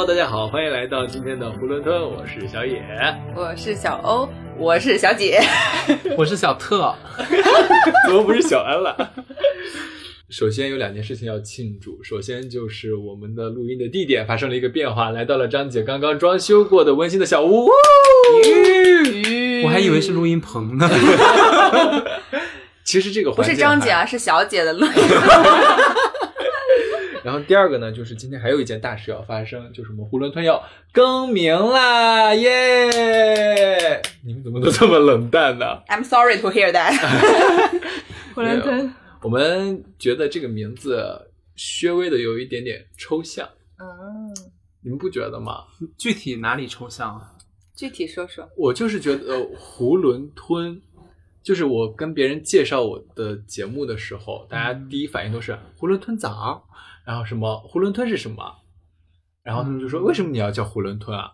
Hello，大家好，欢迎来到今天的囫囵吞，我是小野。我是小欧，我是小姐。我是小特，怎么不是小安了？首先有两件事情要庆祝，首先就是我们的录音的地点发生了一个变化，来到了张姐刚刚装修过的温馨的小屋。我还以为是录音棚呢。其实这个不是张姐啊，是小姐的录音。然后第二个呢，就是今天还有一件大事要发生，就是我们囫囵吞要更名啦，耶！你们怎么都这么冷淡呢？I'm sorry to hear that。囫囵吞，我们觉得这个名字稍微的有一点点抽象，嗯，你们不觉得吗？具体哪里抽象啊？具体说说。我就是觉得呃囫囵吞，就是我跟别人介绍我的节目的时候，大家第一反应都是囫囵吞枣，然后什么囫囵吞是什么，然后他们就说嗯为什么你要叫囫囵吞啊？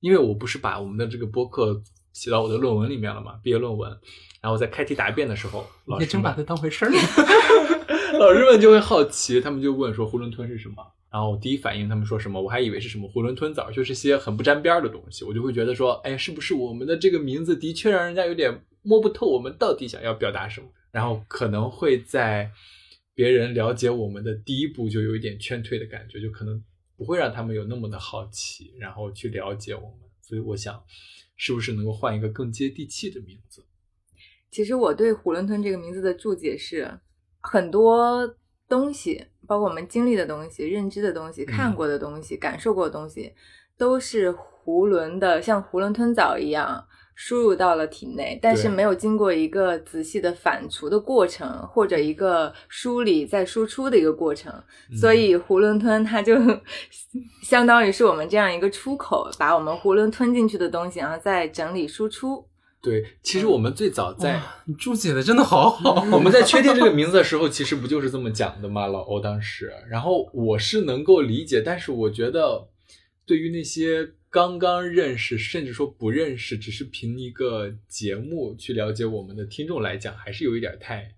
因为我不是把我们的这个播客写到我的论文里面了嘛，毕业论文，然后在开题答辩的时候，老师你真把它当回事儿？老师们就会好奇，他们就问说囫囵吞是什么？然后我第一反应他们说什么，我还以为是什么囫囵吞枣，就是些很不沾边儿的东西，我就会觉得说，哎，是不是我们的这个名字的确让人家有点摸不透我们到底想要表达什么？然后可能会在别人了解我们的第一步就有一点劝退的感觉，就可能不会让他们有那么的好奇，然后去了解我们。所以我想，是不是能够换一个更接地气的名字？其实我对囫囵吞这个名字的注解是，很多东西，包括我们经历的东西、认知的东西、看过的东西、感受过的东西，都是囫囵的，像囫囵吞枣一样输入到了体内，但是没有经过一个仔细的反刍的过程，或者一个梳理再输出的一个过程。所以囫囵吞它就 相当于是我们这样一个出口，把我们囫囵吞进去的东西，然后再整理输出。对，其实我们最早在。哇你注解的真的好好。我们在确定这个名字的时候，其实不就是这么讲的吗？老欧当时，然后我是能够理解，但是我觉得，对于那些刚刚认识，甚至说不认识，只是凭一个节目去了解我们的听众来讲，还是有一点太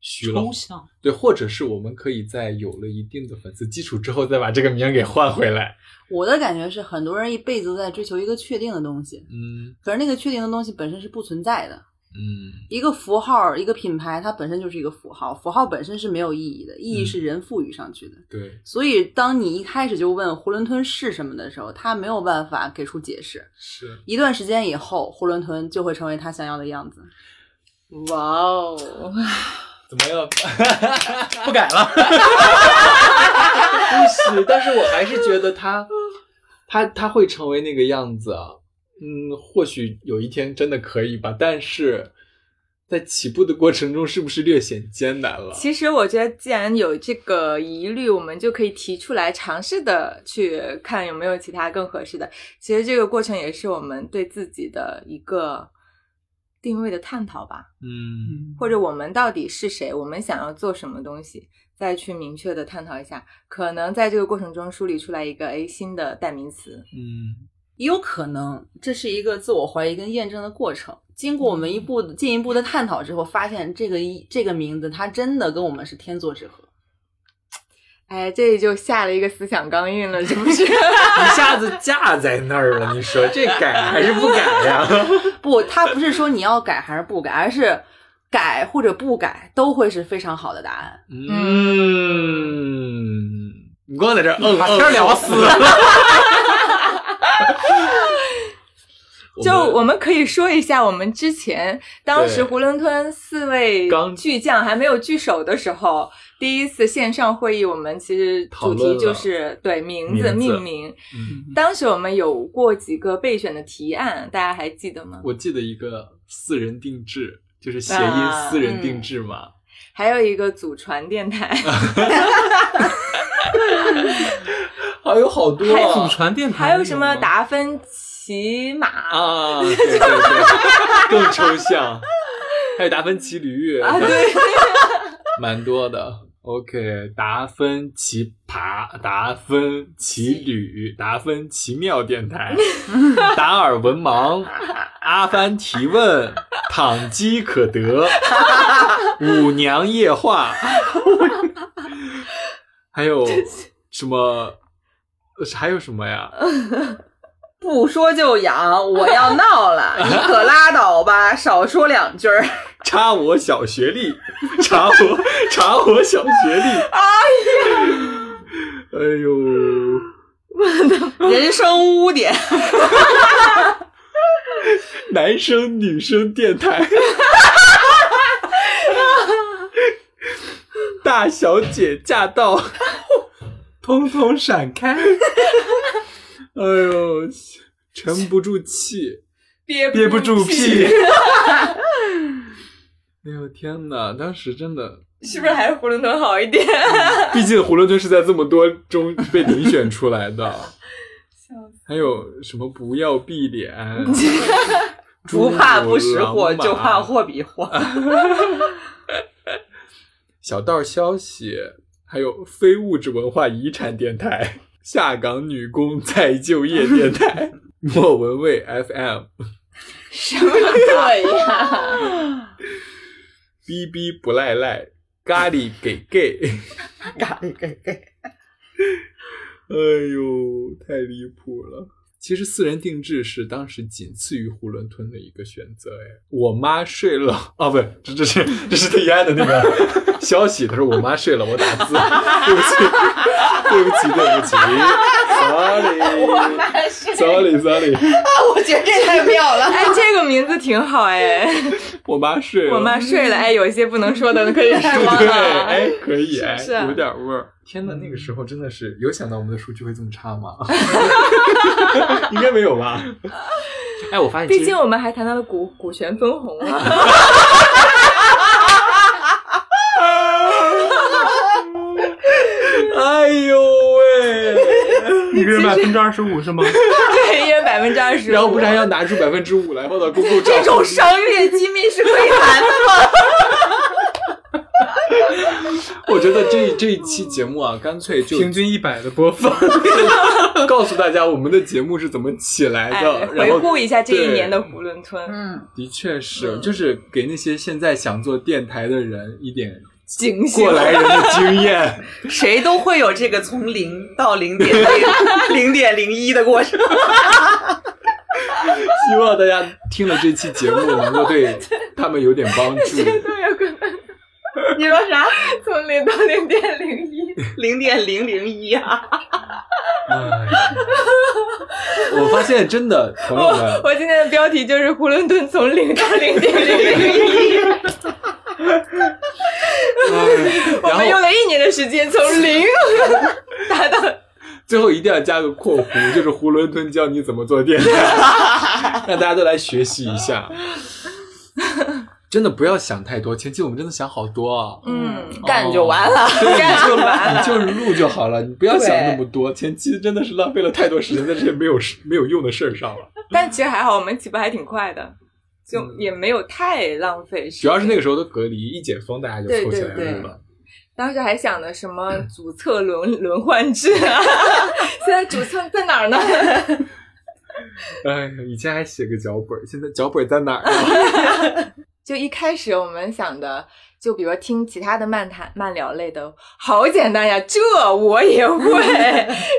虚了抽。象，对，或者是我们可以在有了一定的粉丝基础之后，再把这个名儿给换回来。我的感觉是，很多人一辈子都在追求一个确定的东西，嗯可是那个确定的东西本身是不存在的。嗯，一个符号，一个品牌，它本身就是一个符号，符号本身是没有意义的，意义是人赋予上去的。对，所以，当你一开始就问囫囵吞是什么的时候，他没有办法给出解释。是。一段时间以后，囫囵吞就会成为他想要的样子。哇哦！怎么样？不改了。不是，但是我还是觉得他，他他会成为那个样子啊。嗯，或许有一天真的可以吧，但是在起步的过程中，是不是略显艰难了？其实我觉得，既然有这个疑虑，我们就可以提出来，尝试的去看有没有其他更合适的。其实这个过程也是我们对自己的一个定位的探讨吧，嗯或者我们到底是谁，我们想要做什么东西，再去明确的探讨一下。可能在这个过程中梳理出来一个诶新的代名词。嗯也有可能这是一个自我怀疑跟验证的过程。经过我们一步进一步的探讨之后，发现这个一这个名字它真的跟我们是天作之合。哎，这就下了一个思想钢印了，是不是？一下子架在那儿了，你说这改还是不改呀？不，他不是说你要改还是不改，而是改或者不改都会是非常好的答案。嗯，你光在这儿嗯把嗯天聊死嗯了。就我们可以说一下，我们之前当时对。囫囵吞四位巨匠还没有聚首的时候，第一次线上会议，我们其实主题就是对名字命名。嗯。当时我们有过几个备选的提案，大家还记得吗？我记得一个私人定制，就是谐啊音私人定制嘛。还有一个祖传电台，还有好多啊。祖传电台还有什么达芬奇马啊，对对对，更抽象。还有达芬奇驴啊，对，蛮多的。OK，达芬奇爬，达芬奇旅，达芬奇妙电台，达尔文盲，阿凡提问，躺机可得，舞娘夜话，还有什么还有什么呀？不说就痒，我要闹了，你可拉倒吧，少说两句儿。查我小学历，查我 查我小学历。哎呀，哎呦，人生污点，男生女生电台，大小姐驾到，通通闪开！哎呦，沉不住气，憋憋不住屁。哎呦天哪！当时真的，是不是还是囫囵吞好一点？毕竟囫囵吞是在这么多中被遴选出来的。还有什么不要闭脸，不怕不识货，就怕货比货。小道消息，还有非物质文化遗产电台、下岗女工再就业电台、莫文蔚 FM、什么鬼呀？哔哔不赖赖、咖喱给给，咖喱给给，哎呦，太离谱了。其实私人定制是当时仅次于囫囵吞的一个选择，哎，我妈睡了，啊，不，这这是这是李安的那个消息，他说我妈睡了，我打字，对不起，对不起，对不起，sorry，sorry，sorry，啊我觉得这太妙了。哎，这个名字挺好哎。我妈睡了，我妈睡了，哎，有一些不能说的可以 说对，了。哎，可以，哎，是不是有点味儿。天呐，那个时候真的是有想到我们的数据会这么差吗？应该没有吧？哎，我发现毕竟我们还谈到了股股权分红啊。哎呦喂！一个人百分之二十五是吗？对，一人百分之二十。然后不是还要拿出百分之五来放到公共账这户种商业机密是可以谈的吗？我觉得这这一期节目啊，干脆就平均一百的播放，告诉大家我们的节目是怎么起来哎的，，然回顾一下这一年的囫囵吞，嗯，的确是，就是给那些现在想做电台的人一点警醒过来人的经验。谁都会有这个从零到零点零零点零一的过程。希望大家听了这期节目能够对他们有点帮助。你说啥？从零到零点零一。零点零零一啊！哎我发现真的，朋友们，我今天的标题就是囫囵吞从零到零点零零一。我然后们用了一年的时间从零达到。最后一定要加个括弧，就是囫囵吞教你怎么做电台，让大家都来学习一下。真的不要想太多，前期我们真的想好多啊。嗯，干就完了，对，干你就完了。你就是录就好了，你不要想那么多。前期真的是浪费了太多时间在这些没有没有用的事儿上了。但其实还好，我们起步还挺快的，就也没有太浪费时间。主要是那个时候的隔离一解封，大家就凑起来对对录了。当时还想的什么主策轮 轮换制啊，现在主策在哪儿呢？哎呀，以前还写个脚本，现在脚本在哪儿呢？就一开始我们想的，就比如听其他的漫谈、漫聊类的，好简单呀，这我也 会，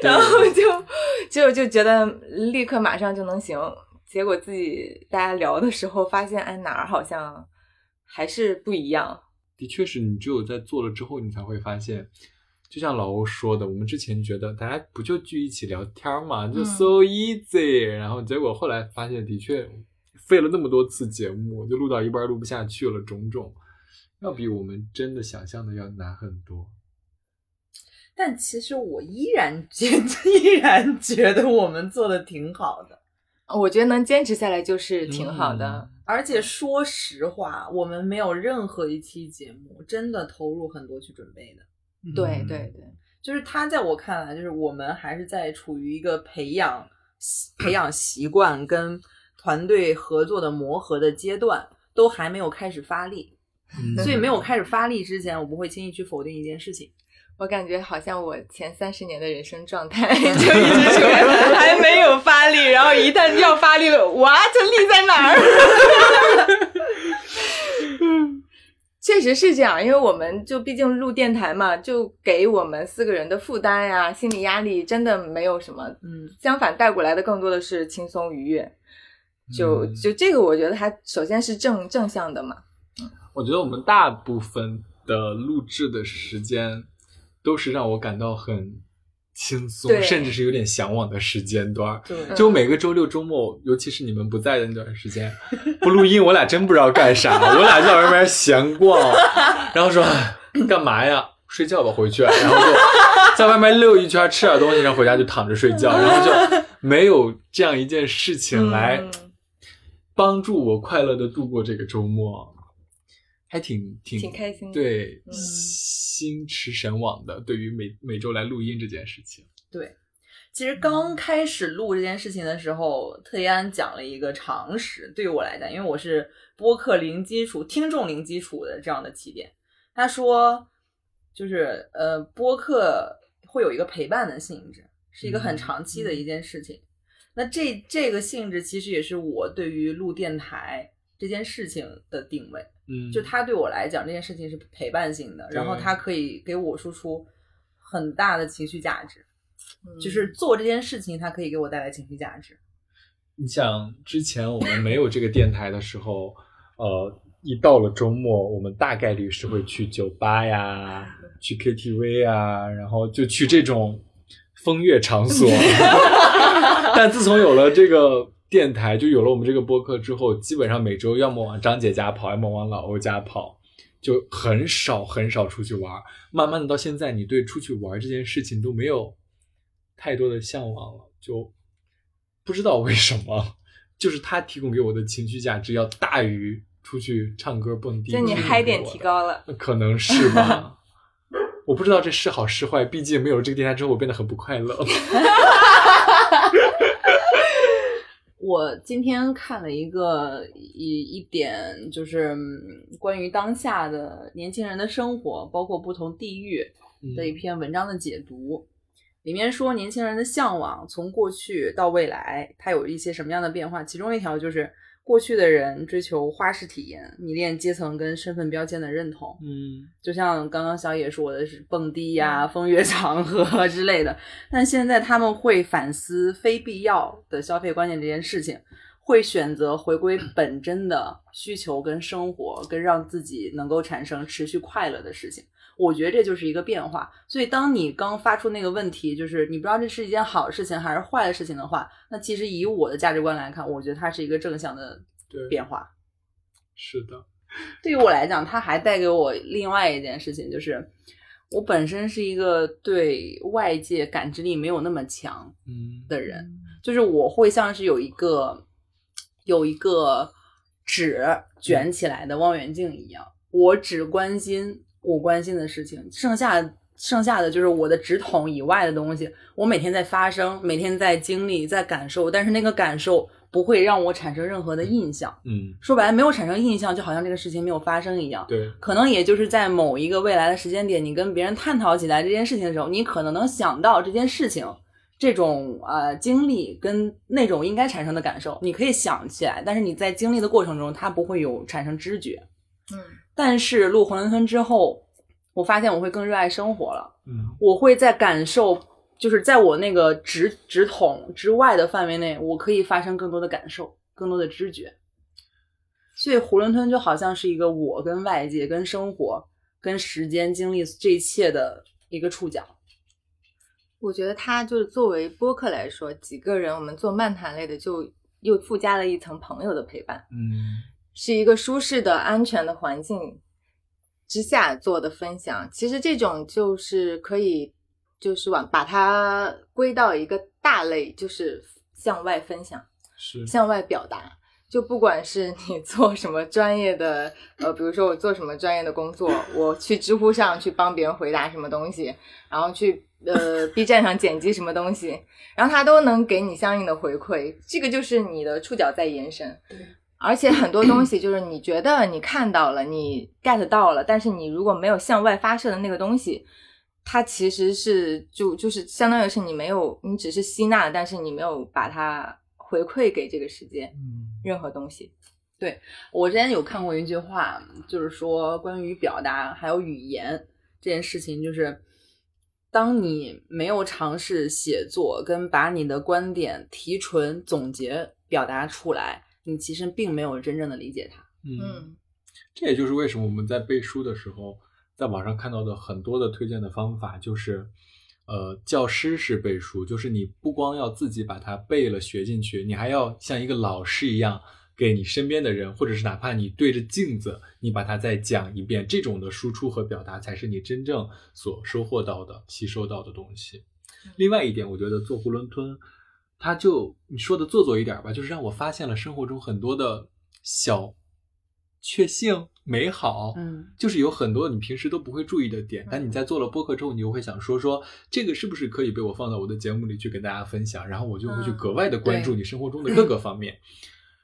然后就就就觉得立刻马上就能行。结果自己大家聊的时候，发现哎哪儿好像还是不一样。的确是你只有在做了之后，你才会发现，就像老欧说的，我们之前觉得大家不就聚一起聊天嘛，就嗯 so easy，、然后结果后来发现，的确费了那么多次节目，就录到一半录不下去了，种种，要比我们真的想象的要难很多。但其实我依然觉 依然觉得我们做的挺好的，我觉得能坚持下来就是挺好的。嗯而且说实话，我们没有任何一期节目真的投入很多去准备的。对嗯对对，就是他在我看来，就是我们还是在处于一个培养培养习惯跟团队合作的磨合的阶段，都还没有开始发力。嗯所以没有开始发力之前，我不会轻易去否定一件事情。我感觉好像我前三十年的人生状态 就一直处于还没有发力，然后一旦要发力了，哇，这力在哪儿？确实是这样，因为我们就毕竟录电台嘛，就给我们四个人的负担呀、心理压力真的没有什么，嗯，相反带过来的更多的是轻松愉悦。就嗯就这个，我觉得它首先是正正向的嘛。我觉得我们大部分的录制的时间都是让我感到很轻松，甚至是有点向往的时间段。对，就每个周六周末，尤其是你们不在的那段时间，不录音，我俩真不知道干啥，我俩就在外面闲逛，然后说干嘛呀？睡觉吧，回去，然后就在外面溜一圈，吃点东西，然后回家就躺着睡觉，然后就没有这样一件事情来嗯帮助我快乐的度过这个周末，还挺挺挺开心的对，嗯心驰神往的。对于每每周来录音这件事情，对，其实刚开始录这件事情的时候，特一安讲了一个常识，对于我来讲，因为我是播客零基础、听众零基础的这样的起点。他说，就是呃，播客会有一个陪伴的性质，是一个很嗯长期的一件事情。那这这个性质其实也是我对于录电台这件事情的定位。嗯，就它对我来讲，这件事情是陪伴性的，然后对它可以给我输出很大的情绪价值。嗯就是做这件事情，它可以给我带来情绪价值。你想，之前我们没有这个电台的时候，呃，一到了周末，我们大概率是会去酒吧呀，去 KTV 啊，然后就去这种风月场所。但自从有了这个电台，就有了我们这个播客之后，基本上每周要么往张姐家跑，要么往老欧家跑，就很少很少出去玩。慢慢的到现在，你对出去玩这件事情都没有太多的向往了，就不知道为什么，就是他提供给我的情绪价值要大于出去唱歌蹦迪。就你嗨点提，高了。可能是吧。我不知道这是好是坏，毕竟没有了这个电台之后，我变得很不快乐。我今天看了一个一一点，就是嗯关于当下的年轻人的生活，包括不同地域的一篇文章的解读。里面说年轻人的向往从过去到未来，它有一些什么样的变化？其中一条就是过去的人追求花式体验，迷恋阶层跟身份标签的认同。嗯就像刚刚小野说的是蹦迪呀、风月场合之类的，但现在他们会反思非必要的消费观念这件事情，会选择回归本真的需求跟生活，跟让自己能够产生持续快乐的事情。我觉得这就是一个变化。所以，当你刚发出那个问题，就是你不知道这是一件好事情还是坏的事情的话，那其实以我的价值观来看，我觉得它是一个正向的对，变化。是的，对于我来讲，它还带给我另外一件事情，就是我本身是一个对外界感知力没有那么强嗯的人，就是我会像是有一个有一个纸卷起来的望远镜一样，我只关心我关心的事情，剩下剩下的就是我的直筒以外的东西，我每天在发生，每天在经历，在感受，但是那个感受不会让我产生任何的印象。嗯，说白了，没有产生印象，就好像这个事情没有发生一样。对，可能也就是在某一个未来的时间点，你跟别人探讨起来这件事情的时候，你可能能想到这件事情这种呃经历跟那种应该产生的感受，你可以想起来，但是你在经历的过程中，它不会有产生知觉。嗯但是录囫囵吞之后，我发现我会更热爱生活了，嗯我会在感受。就是在我那个直直筒之外的范围内，我可以发生更多的感受，更多的知觉。所以囫囵吞就好像是一个我跟外界、跟生活、跟时间、经历这一切的一个触角。我觉得它就是作为播客来说，几个人我们做漫谈类的，就又附加了一层朋友的陪伴，嗯是一个舒适的、安全的环境之下做的分享。其实这种就是可以，就是往把它归到一个大类，就是向外分享。是，向外表达。就不管是你做什么专业的，呃，比如说我做什么专业的工作，我去知乎上去帮别人回答什么东西，然后去呃 B 站上剪辑什么东西，然后他都能给你相应的回馈，这个就是你的触角在延伸。而且很多东西就是你觉得你看到了，你 get 到了，但是你如果没有向外发射的那个东西，它其实是就就是相当于是你没有，你只是吸纳，但是你没有把它回馈给这个世界。嗯任何东西。对我之前有看过一句话，就是说关于表达还有语言这件事情，就是当你没有尝试写作跟把你的观点提纯、总结、表达出来，你其实并没有真正的理解它。嗯这也就是为什么我们在背书的时候，在网上看到的很多的推荐的方法，就是，呃，教师式背书，就是你不光要自己把它背了学进去，你还要像一个老师一样，给你身边的人，或者是哪怕你对着镜子，你把它再讲一遍，这种的输出和表达才是你真正所收获到的、吸收到的东西。另外一点，我觉得做囫囵吞，它就你说的做作一点吧，就是让我发现了生活中很多的小确幸、美好，嗯，就是有很多你平时都不会注意的点，但你在做了播客之后，你就会想说说这个是不是可以被我放到我的节目里去跟大家分享，然后我就会去嗯格外的关注你生活中的各个方面，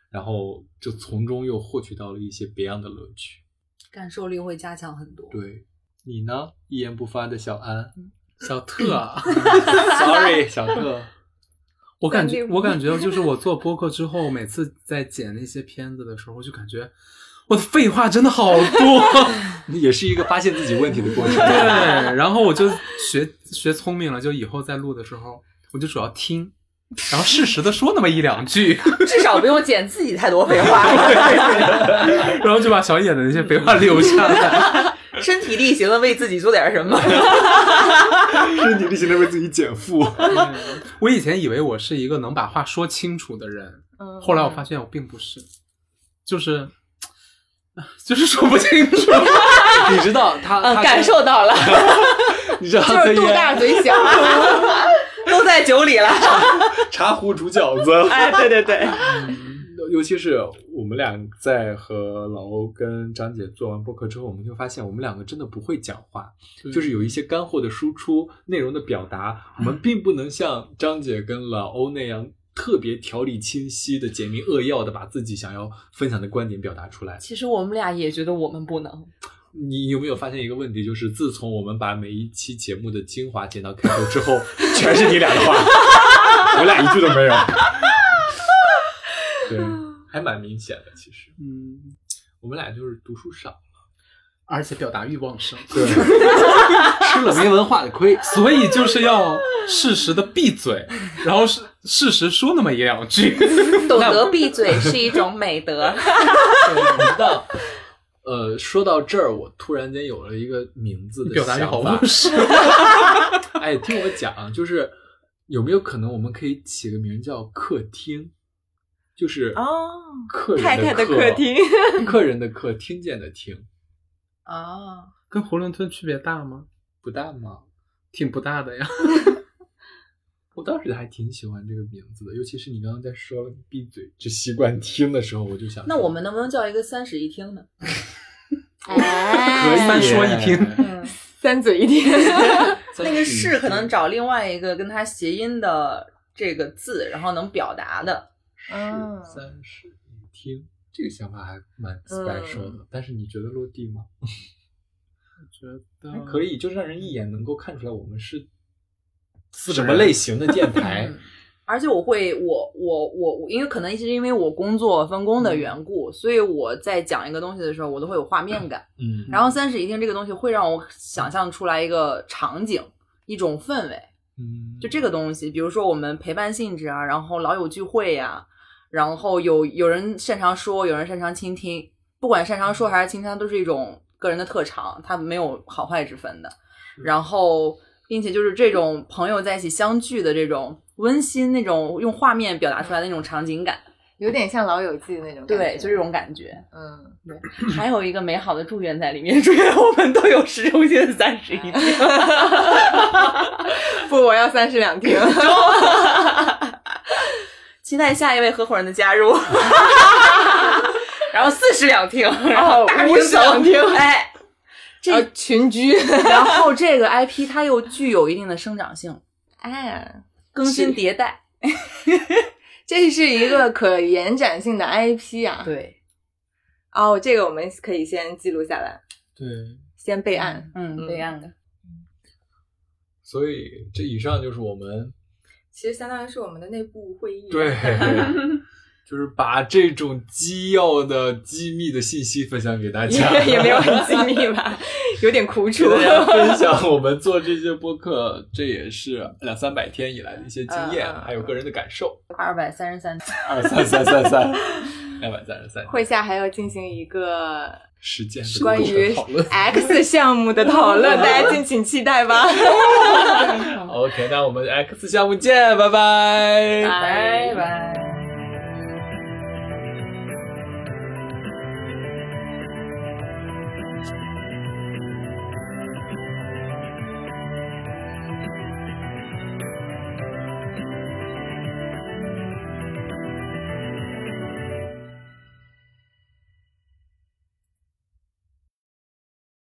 然后就从中又获取到了一些别样的乐趣。感受力会加强很多。对你呢，一言不发的小安小特啊，，sorry，小特，我感觉我感觉就是我做播客之后，每次在剪那些片子的时候，我就感觉我的废话真的好多。也是一个发现自己问题的过程。对，然后我就学学聪明了，就以后在录的时候，我就主要听，然后适时的说那么一两句，至少不用剪自己太多废话，然后就把小野的那些废话留下来。身体力行的为自己做点什么。身体力行的为自己减负。我以前以为我是一个能把话说清楚的人，嗯，后来我发现我并不是，就是就是说不清楚。你知道他，嗯，他感受到了，你知道他就是肚大嘴小，都在酒里了。茶壶煮饺子。哎，对对对，尤其是我们俩在和老欧跟张姐做完播客之后，我们就发现我们两个真的不会讲话，就是有一些干货的输出、内容的表达，我们并不能像张姐跟老欧那样特别条理清晰的、简明扼要的把自己想要分享的观点表达出来。其实我们俩也觉得我们不能。你有没有发现一个问题？就是自从我们把每一期节目的精华剪到开头之后，全是你俩的话，我俩一句都没有。对，还蛮明显的。其实嗯，我们俩就是读书少，而且表达欲旺盛，对，吃了没文化的亏。所以就是要适时的闭嘴，然后是适时说那么一两句。懂得闭嘴是一种美德。你知道，呃，说到这儿，我突然间有了一个名字的表达欲好想法旺盛。哎，听我讲，就是有没有可能我们可以起个名叫客厅，就是哦客人太太的客客厅，客人的客，听见的听，哦，跟囫囵吞区别大吗？不大吗？挺不大的呀。我当时还挺喜欢这个名字的，尤其是你刚刚在说“闭嘴，只习惯听”的时候，我就想，那我们能不能叫一个三室一厅呢？可以说一听嗯，三嘴一听，那个室可能找另外一个跟它谐音的这个字，然后能表达的。嗯三室一厅，这个想法还蛮 special 的。但是你觉得落地吗？我觉得还可以，就是让人一眼能够看出来我们是是什么类型的电 台。嗯而且我会，我我我我，因为可能是因为我工作分工的缘故，所以我在讲一个东西的时候，我都会有画面感。嗯然后三室一厅这个东西会让我想象出来一个场景，一种氛围。嗯，就这个东西，比如说我们陪伴性质啊，然后老友聚会呀、然后有有人擅长说，有人擅长倾听，不管擅长说还是倾听，都是一种个人的特长，它没有好坏之分的。然后，并且就是这种朋友在一起相聚的这种温馨，那种用画面表达出来的那种场景感，有点像《老友记》那种感觉，对，就这种感觉。嗯，对还有一个美好的祝愿在里面，祝愿我们都有市中心的三室一厅。不，我要三室两厅，期待下一位合伙人的加入。然后四室两厅，然后大五室两厅哎，群居，然后这个 IP 它又具有一定的生长性，哎，更新迭代。这是一个可延展性的 IP 啊。对，哦，这个我们可以先记录下来，对，先备案。嗯，嗯备案的。所以这以上就是我们其实相当于是我们的内部会议。对 就是把这种机要的机密的信息分享给大家，也也没有很 机密吧，有点苦楚 分享我们做这些播客，这也是两三百天以来的一些经验，还有个人的感受。二百三十三，二三三三三，两百三十三，会下还要进行一个实践的关于。X 项目的讨论，大家敬请期待吧。OK，那我们 X 项目见，拜拜。拜拜。